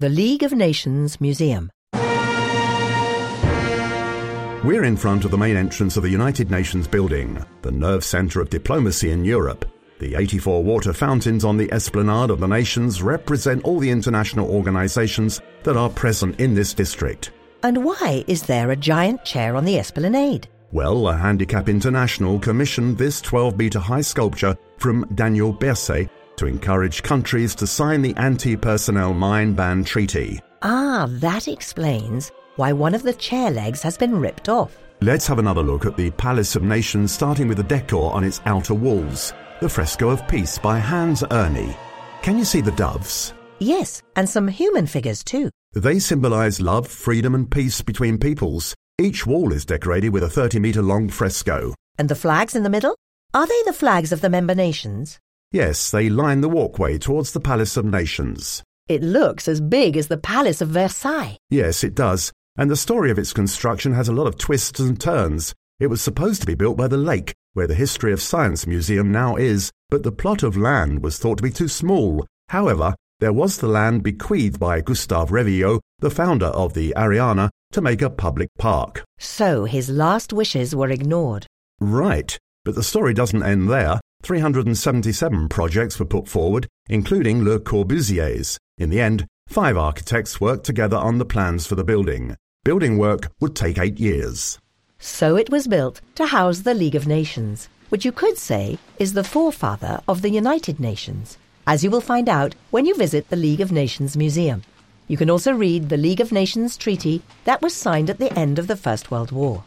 the League of Nations Museum. We're in front of the main entrance of the United Nations building, the nerve centre of diplomacy in Europe. The 84 water fountains on the esplanade of the nations represent all the international organisations that are present in this district. And why is there a giant chair on the esplanade? Well, a Handicap International commissioned this 12 metre high sculpture from Daniel Berset to encourage countries to sign the Anti Personnel Mine Ban Treaty. Ah, that explains why one of the chair legs has been ripped off. Let's have another look at the Palace of Nations, starting with the decor on its outer walls. The Fresco of Peace by Hans Erni. Can you see the doves? Yes, and some human figures too. They symbolise love, freedom, and peace between peoples. Each wall is decorated with a 30 metre long fresco. And the flags in the middle? Are they the flags of the member nations? Yes, they line the walkway towards the Palace of Nations. It looks as big as the Palace of Versailles. Yes, it does. And the story of its construction has a lot of twists and turns. It was supposed to be built by the lake, where the History of Science Museum now is, but the plot of land was thought to be too small. However, there was the land bequeathed by Gustave Revilliod, the founder of the Ariana, to make a public park. So his last wishes were ignored. Right, but the story doesn't end there. 377 projects were put forward, including Le Corbusier's. In the end, five architects worked together on the plans for the building. Building work would take eight years. So it was built to house the League of Nations, which you could say is the forefather of the United Nations, as you will find out when you visit the League of Nations Museum. You can also read the League of Nations Treaty that was signed at the end of the First World War.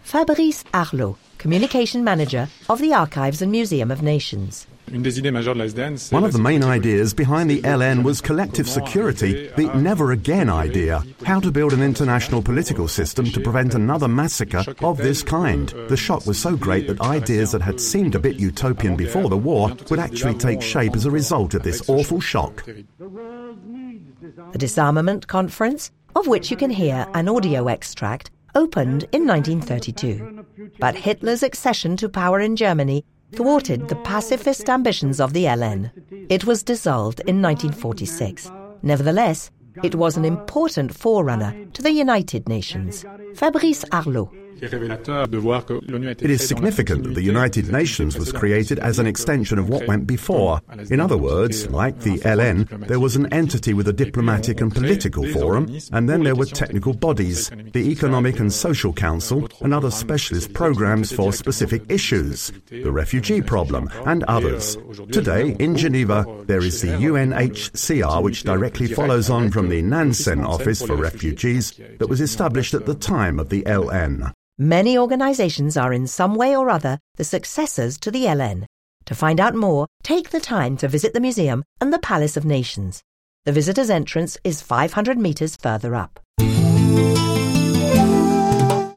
Fabrice Arlot, Communication Manager of the Archives and Museum of Nations. One of the main ideas behind the LN was collective security, the never again idea, how to build an international political system to prevent another massacre of this kind. The shock was so great that ideas that had seemed a bit utopian before the war would actually take shape as a result of this awful shock. The Disarmament Conference, of which you can hear an audio extract, opened in 1932. But Hitler's accession to power in Germany thwarted the pacifist ambitions of the LN. It was dissolved in 1946. Nevertheless, it was an important forerunner to the United Nations. Fabrice Arlot. It is significant that the United Nations was created as an extension of what went before. In other words, like the LN, there was an entity with a diplomatic and political forum, and then there were technical bodies, the Economic and Social Council, and other specialist programs for specific issues, the refugee problem, and others. Today, in Geneva, there is the UNHCR, which directly follows on from the Nansen Office for Refugees that was established at the time of the LN. Many organizations are in some way or other the successors to the LN. To find out more, take the time to visit the museum and the Palace of Nations. The visitor's entrance is 500 metres further up.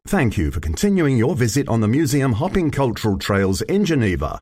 Thank you for continuing your visit on the museum hopping cultural trails in Geneva.